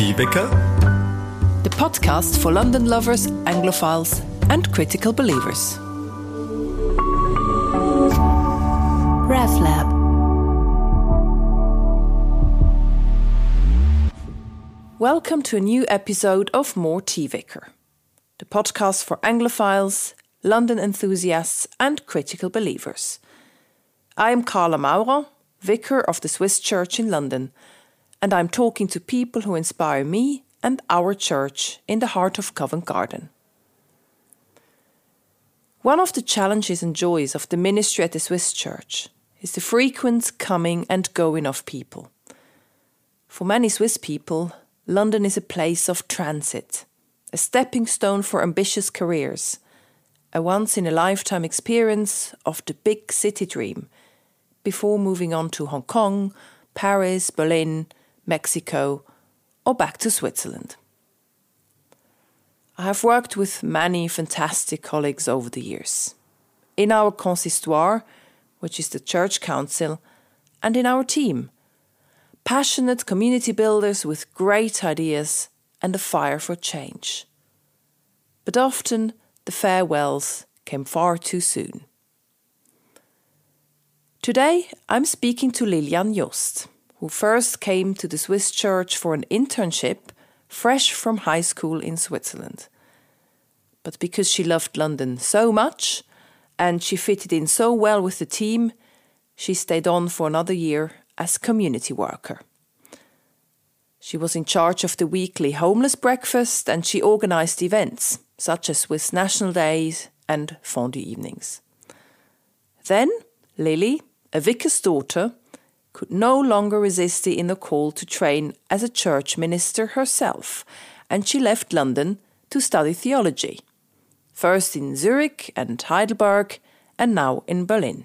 Tea Vicar, the podcast for London lovers, Anglophiles, and critical believers. RevLab. Welcome to a new episode of More Tea Vicar, the podcast for Anglophiles, London enthusiasts, and critical believers. I am Carla Maurer, vicar of the Swiss Church in London, and I'm talking to people who inspire me and our church in the heart of Covent Garden. One of the challenges and joys of the ministry at the Swiss Church is the frequent coming and going of people. For many Swiss people, London is a place of transit, a stepping stone for ambitious careers, a once in a lifetime experience of the big city dream before moving on to Hong Kong, Paris, Berlin, Mexico, or back to Switzerland. I have worked with many fantastic colleagues over the years. In our consistoire, which is the church council, and in our team, passionate community builders with great ideas and a fire for change. But often the farewells came far too soon. Today I'm speaking to Lilian Jost, who first came to the Swiss church for an internship fresh from high school in Switzerland. But because she loved London so much and she fitted in so well with the team, she stayed on for another year as community worker. She was in charge of the weekly homeless breakfast and she organized events such as Swiss National Days and fondue evenings. Then Lily, a vicar's daughter, could no longer resist the inner call to train as a church minister herself, and she left London to study theology, first in Zurich and Heidelberg, and now in Berlin.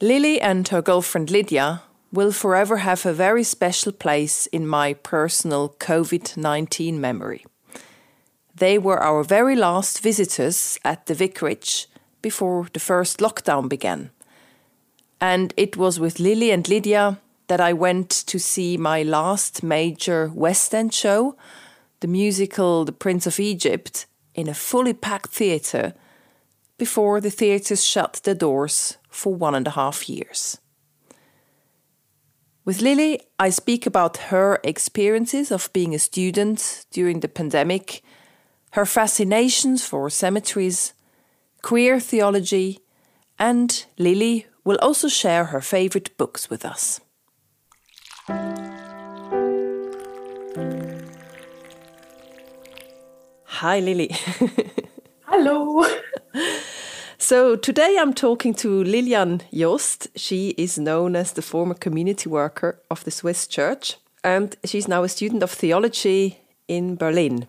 Lily and her girlfriend Lydia will forever have a very special place in my personal COVID 19 memory. They were our very last visitors at the vicarage before the first lockdown began. And it was with Lily and Lydia that I went to see my last major West End show, the musical The Prince of Egypt, in a fully packed theatre before the theatres shut their doors for one and a half years. With Lily, I speak about her experiences of being a student during the pandemic, her fascinations for cemeteries, queer theology, and Lily will also share her favourite books with us. Hi, Lily. Hello. So today I'm talking to Lilian Jost. She is known as the former community worker of the Swiss Church, and she's now a student of theology in Berlin.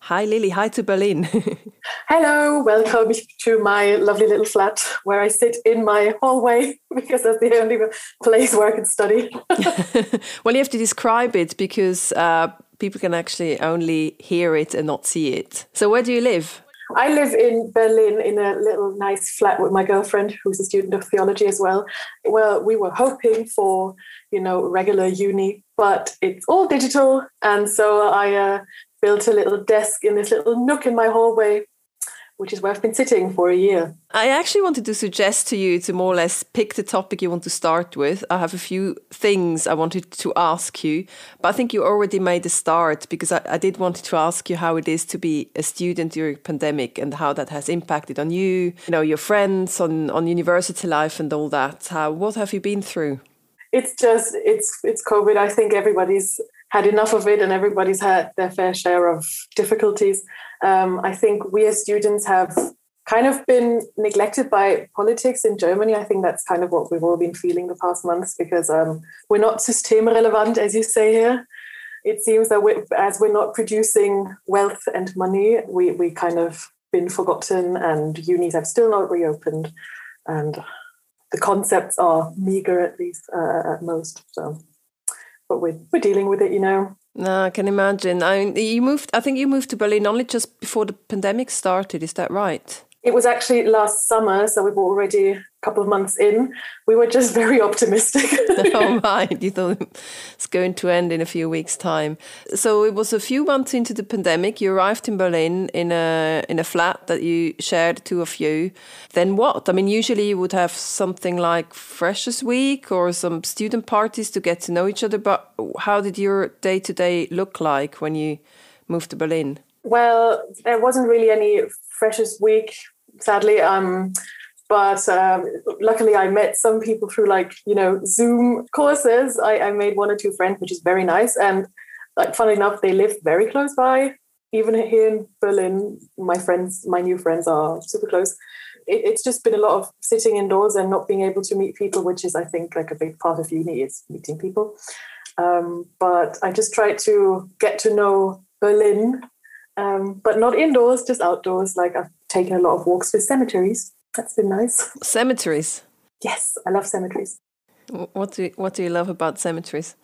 Hi, Lily. Hi to Berlin. Hello. Welcome to my lovely little flat where I sit in my hallway because that's the only place where I can study. well, you have to describe it because uh, people can actually only hear it and not see it. So, where do you live? I live in Berlin in a little nice flat with my girlfriend, who's a student of theology as well. Well, we were hoping for, you know, regular uni, but it's all digital. And so I uh, built a little desk in this little nook in my hallway which is where I've been sitting for a year. I actually wanted to suggest to you to more or less pick the topic you want to start with. I have a few things I wanted to ask you, but I think you already made a start because I, I did want to ask you how it is to be a student during pandemic and how that has impacted on you, you know, your friends, on, on university life and all that. How, what have you been through? It's just, it's, it's COVID. I think everybody's had enough of it and everybody's had their fair share of difficulties. Um, I think we as students have kind of been neglected by politics in Germany. I think that's kind of what we've all been feeling the past months because um, we're not system relevant, as you say here. It seems that we're, as we're not producing wealth and money, we, we kind of been forgotten and unis have still not reopened. And the concepts are meager at least uh, at most. So, but we're, we're dealing with it, you know. No, I can imagine. I mean, you moved. I think you moved to Berlin only just before the pandemic started. Is that right? It was actually last summer, so we've already couple of months in, we were just very optimistic. oh my! You thought it's going to end in a few weeks' time. So it was a few months into the pandemic. You arrived in Berlin in a in a flat that you shared, two of you. Then what? I mean, usually you would have something like Freshers Week or some student parties to get to know each other. But how did your day to day look like when you moved to Berlin? Well, there wasn't really any Freshers Week, sadly. Um, but um, luckily I met some people through like you know Zoom courses. I, I made one or two friends, which is very nice. And like funnily enough, they live very close by. Even here in Berlin, my friends, my new friends are super close. It, it's just been a lot of sitting indoors and not being able to meet people, which is I think like a big part of uni is meeting people. Um, but I just tried to get to know Berlin, um, but not indoors, just outdoors. Like I've taken a lot of walks with cemeteries that's been nice. Cemeteries. Yes, I love cemeteries. What do you, what do you love about cemeteries?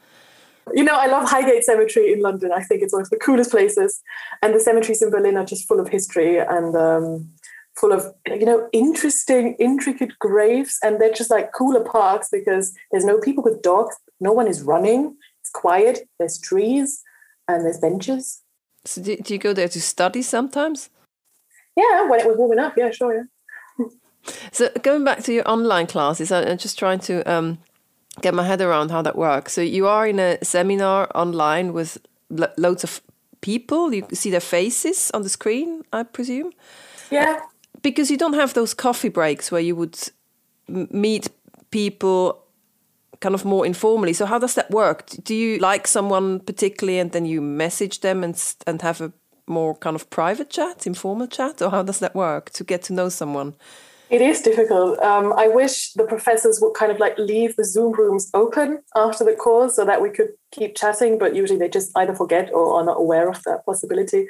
You know, I love Highgate Cemetery in London. I think it's one of the coolest places, and the cemeteries in Berlin are just full of history and um, full of you know interesting, intricate graves, and they're just like cooler parks because there's no people with dogs, no one is running. It's quiet. There's trees and there's benches. So do, do you go there to study sometimes? Yeah, when it was warming up. Yeah, sure. Yeah. So going back to your online classes, I'm just trying to um, get my head around how that works. So you are in a seminar online with lo loads of people. You see their faces on the screen, I presume. Yeah. Because you don't have those coffee breaks where you would meet people kind of more informally. So how does that work? Do you like someone particularly and then you message them and and have a more kind of private chat, informal chat, or how does that work to get to know someone? It is difficult. Um, I wish the professors would kind of like leave the Zoom rooms open after the course so that we could keep chatting, but usually they just either forget or are not aware of that possibility.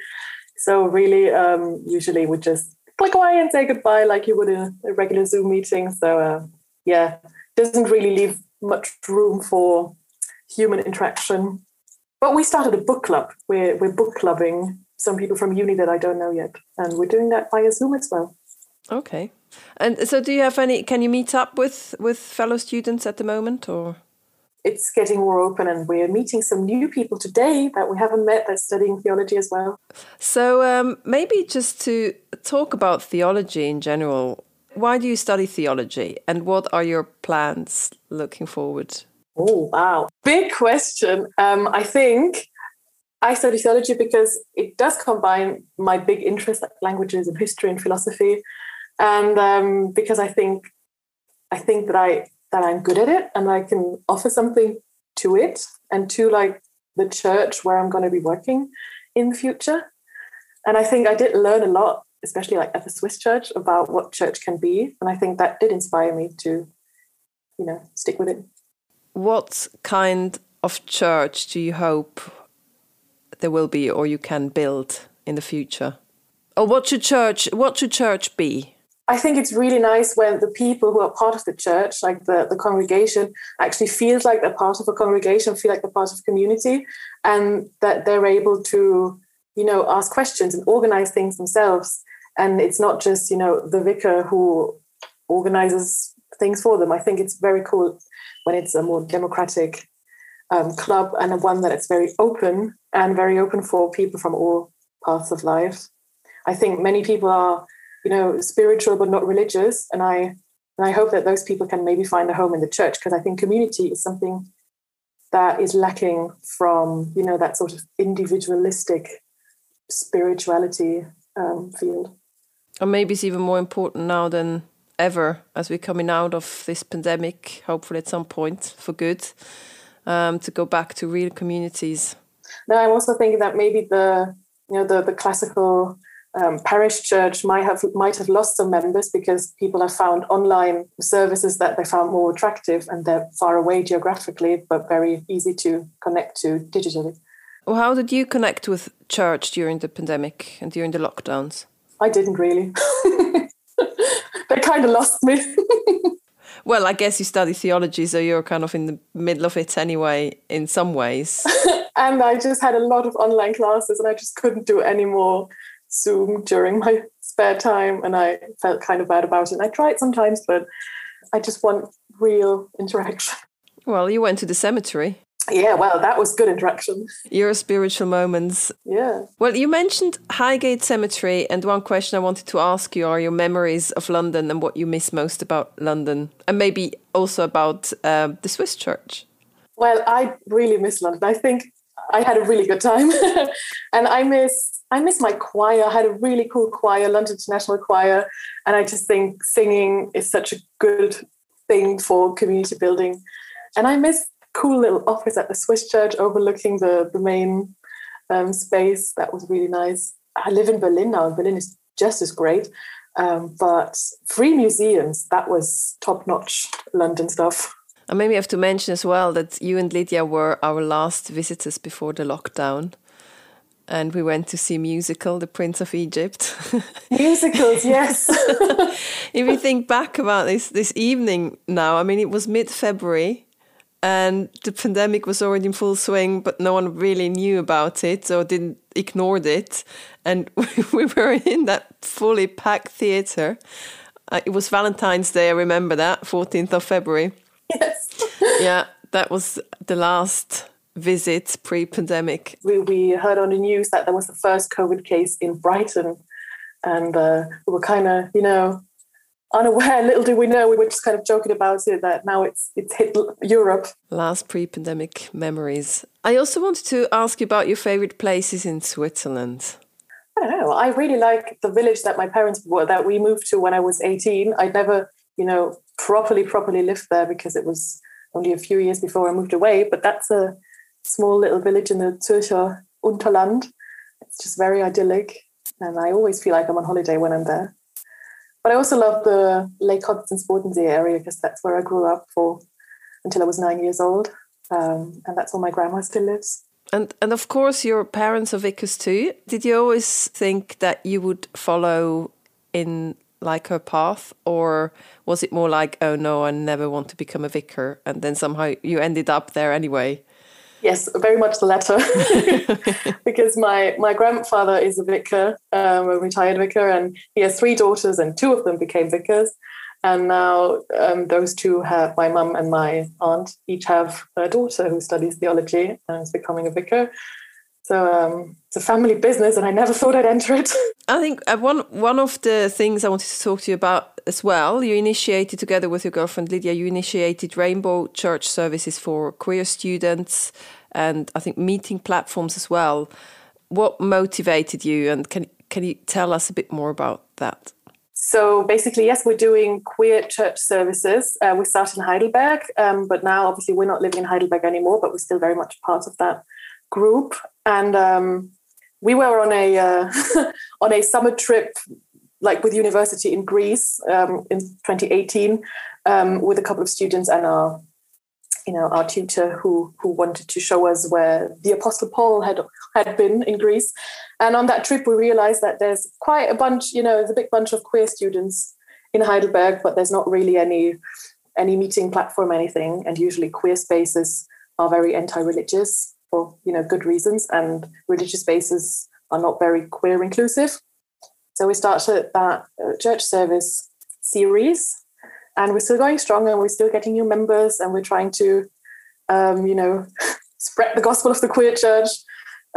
So, really, um, usually we just click away and say goodbye like you would in a regular Zoom meeting. So, uh, yeah, doesn't really leave much room for human interaction. But we started a book club. We're, we're book clubbing some people from uni that I don't know yet. And we're doing that via Zoom as well. Okay. And so, do you have any? Can you meet up with with fellow students at the moment, or? It's getting more open, and we're meeting some new people today that we haven't met that's studying theology as well. So, um, maybe just to talk about theology in general, why do you study theology, and what are your plans looking forward? Oh, wow. Big question. Um, I think I study theology because it does combine my big interests like languages and history and philosophy and um, because I think I think that I that I'm good at it and I can offer something to it and to like the church where I'm going to be working in the future. And I think I did learn a lot, especially like at the Swiss church, about what church can be, and I think that did inspire me to, you know, stick with it. What kind of church do you hope there will be, or you can build in the future? Or what should church? What should church be? I think it's really nice when the people who are part of the church, like the, the congregation, actually feels like they're part of a congregation, feel like they're part of a community, and that they're able to, you know, ask questions and organize things themselves. And it's not just, you know, the vicar who organizes things for them. I think it's very cool when it's a more democratic um, club and a one that it's very open and very open for people from all paths of life. I think many people are you know, spiritual but not religious. And I and I hope that those people can maybe find a home in the church because I think community is something that is lacking from you know that sort of individualistic spirituality um, field. Or maybe it's even more important now than ever as we're coming out of this pandemic. Hopefully, at some point for good, um, to go back to real communities. Now, I'm also thinking that maybe the you know the the classical um, parish church might have might have lost some members because people have found online services that they found more attractive and they're far away geographically but very easy to connect to digitally. Well, how did you connect with church during the pandemic and during the lockdowns? I didn't really. they kind of lost me. well, I guess you study theology, so you're kind of in the middle of it anyway, in some ways. and I just had a lot of online classes, and I just couldn't do any more Zoom during my spare time, and I felt kind of bad about it. And I tried sometimes, but I just want real interaction. Well, you went to the cemetery. Yeah, well, that was good interaction. Your spiritual moments. Yeah. Well, you mentioned Highgate Cemetery, and one question I wanted to ask you are your memories of London and what you miss most about London, and maybe also about uh, the Swiss church. Well, I really miss London. I think I had a really good time, and I miss I miss my choir. I had a really cool choir, London International Choir, and I just think singing is such a good thing for community building. And I miss cool little office at the Swiss church overlooking the, the main um, space. That was really nice. I live in Berlin now, and Berlin is just as great. Um, but free museums, that was top notch London stuff. And maybe I have to mention as well that you and Lydia were our last visitors before the lockdown. And we went to see musical, The Prince of Egypt. Musicals, yes. if you think back about this this evening now, I mean, it was mid February and the pandemic was already in full swing, but no one really knew about it or didn't ignored it. And we were in that fully packed theatre. Uh, it was Valentine's Day. I remember that, 14th of February. Yes. yeah, that was the last visit pre-pandemic. We, we heard on the news that there was the first COVID case in Brighton, and uh, we were kind of, you know, unaware. Little do we know, we were just kind of joking about it that now it's it's hit Europe. Last pre-pandemic memories. I also wanted to ask you about your favorite places in Switzerland. I don't know. I really like the village that my parents were that we moved to when I was 18. I'd never, you know, properly properly lived there because it was only a few years before I moved away. But that's a small little village in the Zürcher Unterland. It's just very idyllic, and I always feel like I'm on holiday when I'm there. But I also love the Lake Constance Bodensee area because that's where I grew up for until I was nine years old. Um, and that's where my grandma still lives. And and of course your parents are vicars too. Did you always think that you would follow in like her path or was it more like oh no I never want to become a vicar and then somehow you ended up there anyway? Yes, very much the latter. because my my grandfather is a vicar, um, a retired vicar, and he has three daughters, and two of them became vicars. And now um, those two have my mum and my aunt each have a daughter who studies theology and is becoming a vicar. So um, it's a family business, and I never thought I'd enter it. I think uh, one one of the things I wanted to talk to you about as well. You initiated together with your girlfriend Lydia. You initiated Rainbow Church services for queer students, and I think meeting platforms as well. What motivated you, and can can you tell us a bit more about that? So basically, yes, we're doing queer church services. Uh, we started in Heidelberg, um, but now obviously we're not living in Heidelberg anymore, but we're still very much part of that group. And um, we were on a uh, on a summer trip, like with university in Greece um, in 2018, um, with a couple of students and our you know our tutor who who wanted to show us where the apostle paul had had been in greece. And on that trip we realized that there's quite a bunch you know there's a big bunch of queer students in heidelberg but there's not really any any meeting platform anything. And usually queer spaces are very anti-religious for you know good reasons, and religious spaces are not very queer inclusive. So we started that uh, church service series, and we're still going strong, and we're still getting new members, and we're trying to, um, you know, spread the gospel of the queer church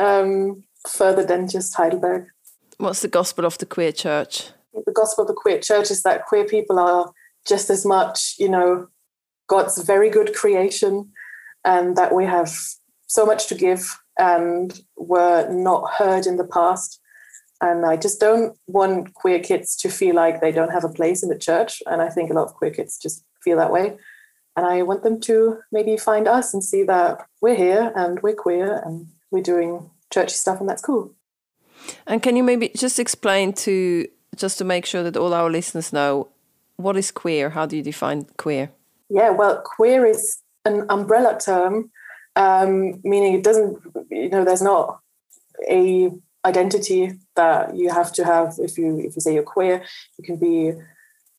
um, further than just Heidelberg. What's the gospel of the queer church? The gospel of the queer church is that queer people are just as much, you know, God's very good creation, and that we have so much to give and were not heard in the past. And I just don't want queer kids to feel like they don't have a place in the church. And I think a lot of queer kids just feel that way. And I want them to maybe find us and see that we're here and we're queer and we're doing churchy stuff, and that's cool. And can you maybe just explain to, just to make sure that all our listeners know, what is queer? How do you define queer? Yeah, well, queer is an umbrella term um, meaning it doesn't, you know, there's not a identity that you have to have if you if you say you're queer. You can be,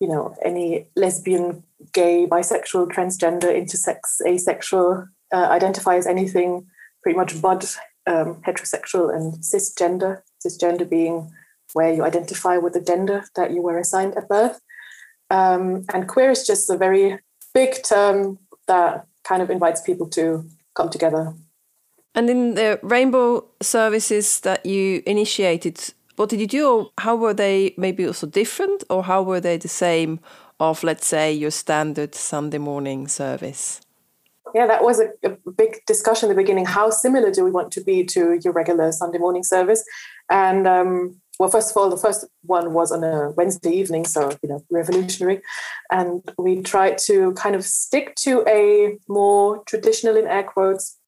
you know, any lesbian, gay, bisexual, transgender, intersex, asexual, uh, identify as anything pretty much but um, heterosexual and cisgender. Cisgender being where you identify with the gender that you were assigned at birth. Um, and queer is just a very big term that kind of invites people to come together. And in the rainbow services that you initiated, what did you do? Or how were they maybe also different, or how were they the same of, let's say, your standard Sunday morning service? Yeah, that was a, a big discussion in the beginning. How similar do we want to be to your regular Sunday morning service? And um, well, first of all, the first one was on a Wednesday evening, so you know, revolutionary, and we tried to kind of stick to a more traditional, in air quotes,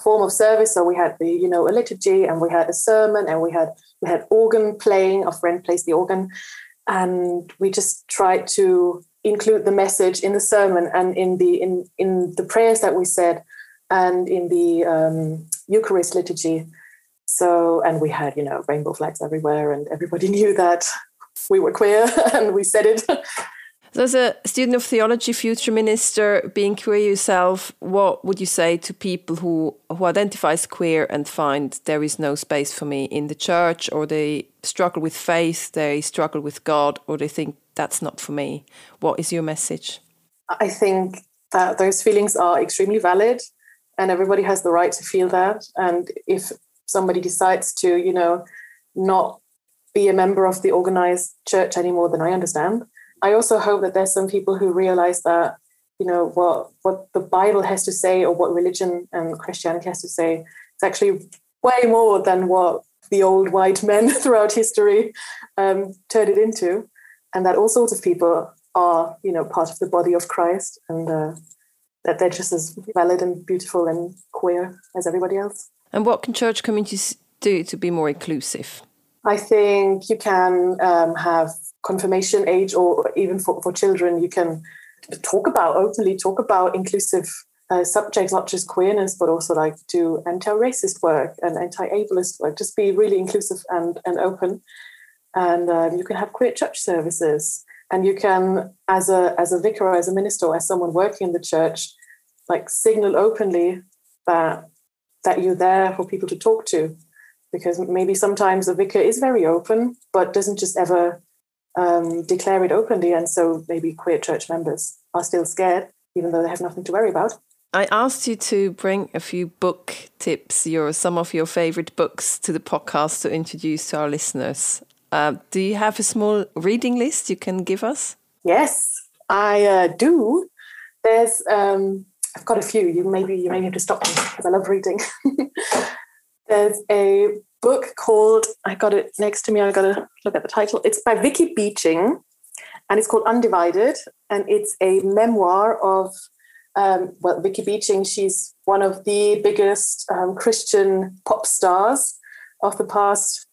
form of service. So we had the, you know, a liturgy, and we had a sermon, and we had we had organ playing. A friend plays the organ, and we just tried to include the message in the sermon and in the in in the prayers that we said, and in the um, Eucharist liturgy. So, and we had, you know, rainbow flags everywhere, and everybody knew that we were queer and we said it. So, as a student of theology, future minister, being queer yourself, what would you say to people who who identify as queer and find there is no space for me in the church, or they struggle with faith, they struggle with God, or they think that's not for me? What is your message? I think that those feelings are extremely valid, and everybody has the right to feel that. And if somebody decides to, you know, not be a member of the organized church anymore, then I understand. I also hope that there's some people who realize that, you know, what what the Bible has to say or what religion and Christianity has to say is actually way more than what the old white men throughout history um, turned it into, and that all sorts of people are, you know, part of the body of Christ, and uh, that they're just as valid and beautiful and queer as everybody else. And what can church communities do to be more inclusive? I think you can um, have confirmation age, or even for, for children, you can talk about openly talk about inclusive uh, subjects, not just queerness, but also like do anti-racist work and anti-ableist work. Just be really inclusive and and open. And um, you can have queer church services, and you can, as a as a vicar, or as a minister, or as someone working in the church, like signal openly that that you're there for people to talk to because maybe sometimes a vicar is very open but doesn't just ever um, declare it openly and so maybe queer church members are still scared even though they have nothing to worry about I asked you to bring a few book tips, your some of your favorite books, to the podcast to introduce to our listeners. Uh, do you have a small reading list you can give us? Yes, I uh, do. There's um, I've got a few. You maybe you may have to stop me because I love reading. There's a book called I got it next to me. I got to look at the title. It's by Vicky Beeching, and it's called Undivided, and it's a memoir of um, well Vicky Beeching. She's one of the biggest um, Christian pop stars of the past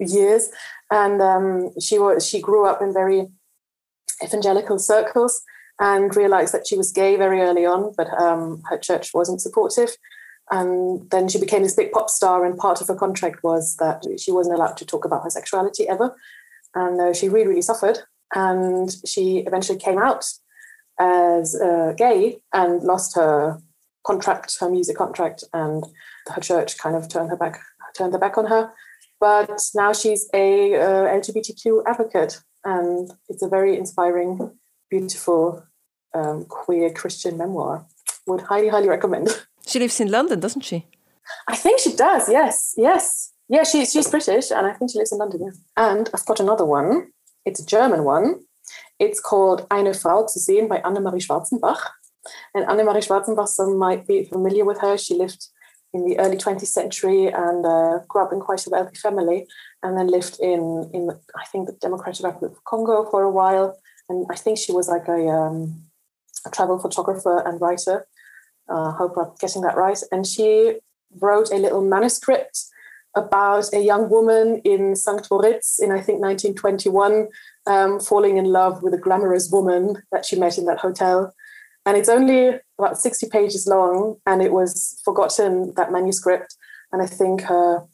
years, and um, she was she grew up in very evangelical circles and realized that she was gay very early on, but um, her church wasn't supportive. And then she became this big pop star, and part of her contract was that she wasn't allowed to talk about her sexuality ever. And uh, she really, really suffered. And she eventually came out as uh, gay and lost her contract, her music contract, and her church kind of turned her back, turned their back on her. But now she's a uh, LGBTQ advocate, and it's a very inspiring, beautiful um, queer Christian memoir. Would highly, highly recommend. She lives in London, doesn't she? I think she does. Yes, yes, yeah. She's she's British, and I think she lives in London. Yeah. And I've got another one. It's a German one. It's called Eine Frau zu sehen by Annemarie Schwarzenbach. And Annemarie Schwarzenbach, some might be familiar with her. She lived in the early 20th century and uh, grew up in quite a wealthy family, and then lived in in I think the Democratic Republic of Congo for a while. And I think she was like a um, a travel photographer and writer. Uh, hope I'm getting that right. And she wrote a little manuscript about a young woman in St. Moritz in, I think, 1921, um, falling in love with a glamorous woman that she met in that hotel. And it's only about 60 pages long, and it was forgotten, that manuscript. And I think her,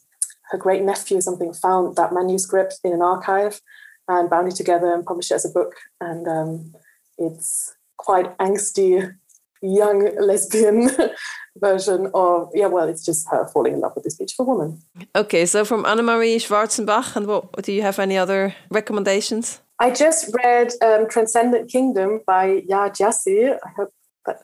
her great nephew or something found that manuscript in an archive and bound it together and published it as a book. And um, it's quite angsty young lesbian version of yeah well it's just her falling in love with this beautiful woman okay so from annemarie schwarzenbach and what do you have any other recommendations I just read um, Transcendent Kingdom by Yaa Gyasi. I hope that,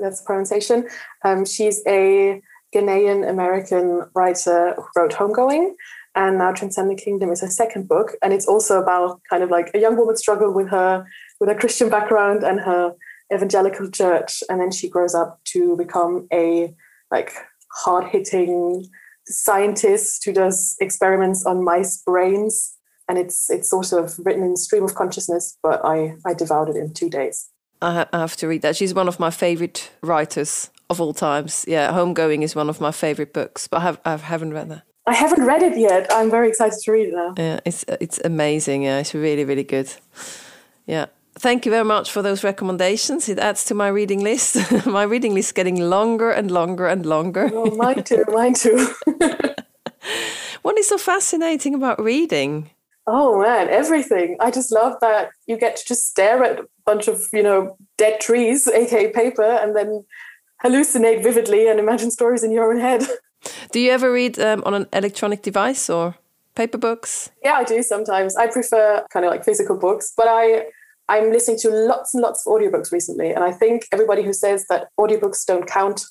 that's the pronunciation. Um, she's a Ghanaian American writer who wrote Homegoing, and now Transcendent Kingdom is her second book, and it's also about kind of like a young woman's struggle with her with her Christian background and her evangelical church, and then she grows up to become a like hard hitting scientist who does experiments on mice brains. And it's it's sort of written in stream of consciousness but i i devoured it in two days. I have to read that. She's one of my favorite writers of all times. Yeah homegoing is one of my favorite books but i have i haven't read that. I haven't read it yet. I'm very excited to read it now. Yeah it's it's amazing. Yeah it's really really good. Yeah Thank you very much for those recommendations. It adds to my reading list. my reading list is getting longer and longer and longer. Oh, mine too, mine too. what is so fascinating about reading? Oh man, everything. I just love that you get to just stare at a bunch of, you know, dead trees, aka paper, and then hallucinate vividly and imagine stories in your own head. Do you ever read um, on an electronic device or paper books? Yeah, I do sometimes. I prefer kind of like physical books, but I I'm listening to lots and lots of audiobooks recently, and I think everybody who says that audiobooks don't count,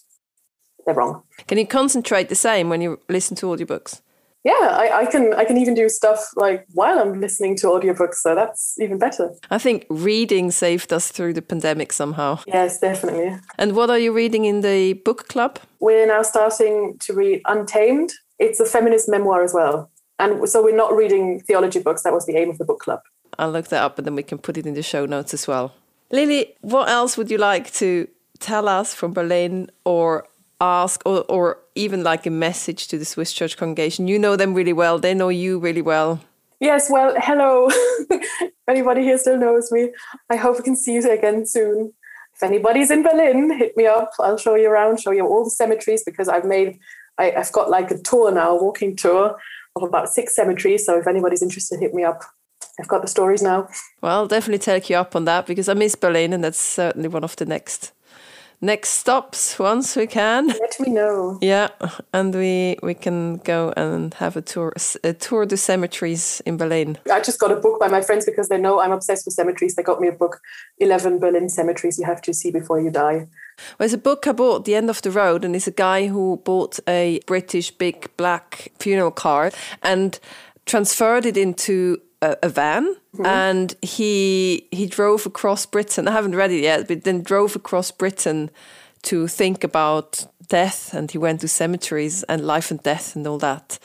they're wrong. Can you concentrate the same when you listen to audiobooks? Yeah, I, I can I can even do stuff like while I'm listening to audiobooks, so that's even better. I think reading saved us through the pandemic somehow. Yes, definitely. And what are you reading in the book club? We're now starting to read Untamed. It's a feminist memoir as well. And so we're not reading theology books. That was the aim of the book club. I'll look that up and then we can put it in the show notes as well. Lily, what else would you like to tell us from Berlin or ask or, or even like a message to the Swiss Church congregation? You know them really well, they know you really well. Yes, well, hello. anybody here still knows me, I hope we can see you again soon. If anybody's in Berlin, hit me up. I'll show you around, show you all the cemeteries because I've made, I, I've got like a tour now, a walking tour of about six cemeteries. So if anybody's interested, hit me up. I've got the stories now. Well, I'll definitely take you up on that because I miss Berlin, and that's certainly one of the next next stops once we can. Let me know. Yeah, and we we can go and have a tour a tour the cemeteries in Berlin. I just got a book by my friends because they know I'm obsessed with cemeteries. They got me a book, Eleven Berlin Cemeteries You Have to See Before You Die. Well, there's a book I bought, The End of the Road, and it's a guy who bought a British big black funeral car and transferred it into a, a van mm-hmm. and he he drove across Britain. I haven't read it yet, but then drove across Britain to think about death and he went to cemeteries and life and death and all that.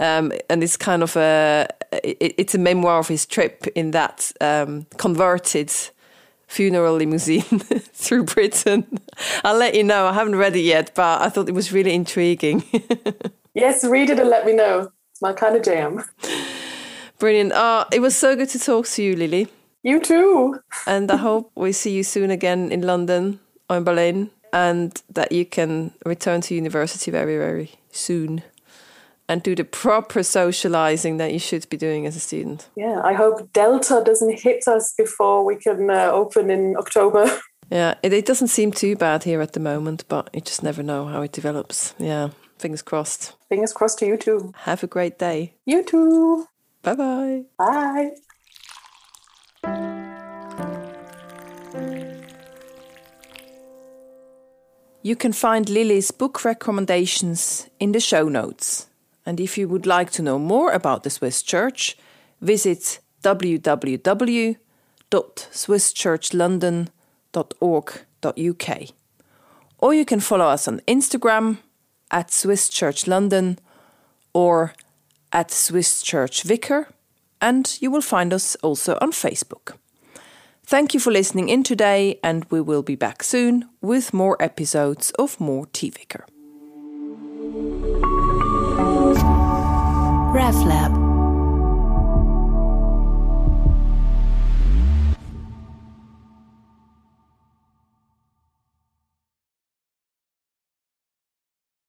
Um, and it's kind of a it, it's a memoir of his trip in that um, converted funeral limousine through britain. I'll let you know. I haven't read it yet but i thought it was really intriguing. Yes read it and let me know. It's my kind of jam Brilliant. Oh, it was so good to talk to you, Lily. You too. and I hope we see you soon again in London or in Berlin and that you can return to university very, very soon and do the proper socializing that you should be doing as a student. Yeah, I hope Delta doesn't hit us before we can uh, open in October. Yeah, it, it doesn't seem too bad here at the moment, but you just never know how it develops. Yeah, fingers crossed. Fingers crossed to you too. Have a great day. You too. Bye-bye. Bye. You can find Lily's book recommendations in the show notes. And if you would like to know more about the Swiss Church, visit www.swisschurchlondon.org.uk. Or you can follow us on Instagram at Swiss Church London or at Swiss Church Vicar, and you will find us also on Facebook. Thank you for listening in today, and we will be back soon with more episodes of More Tea Vicar.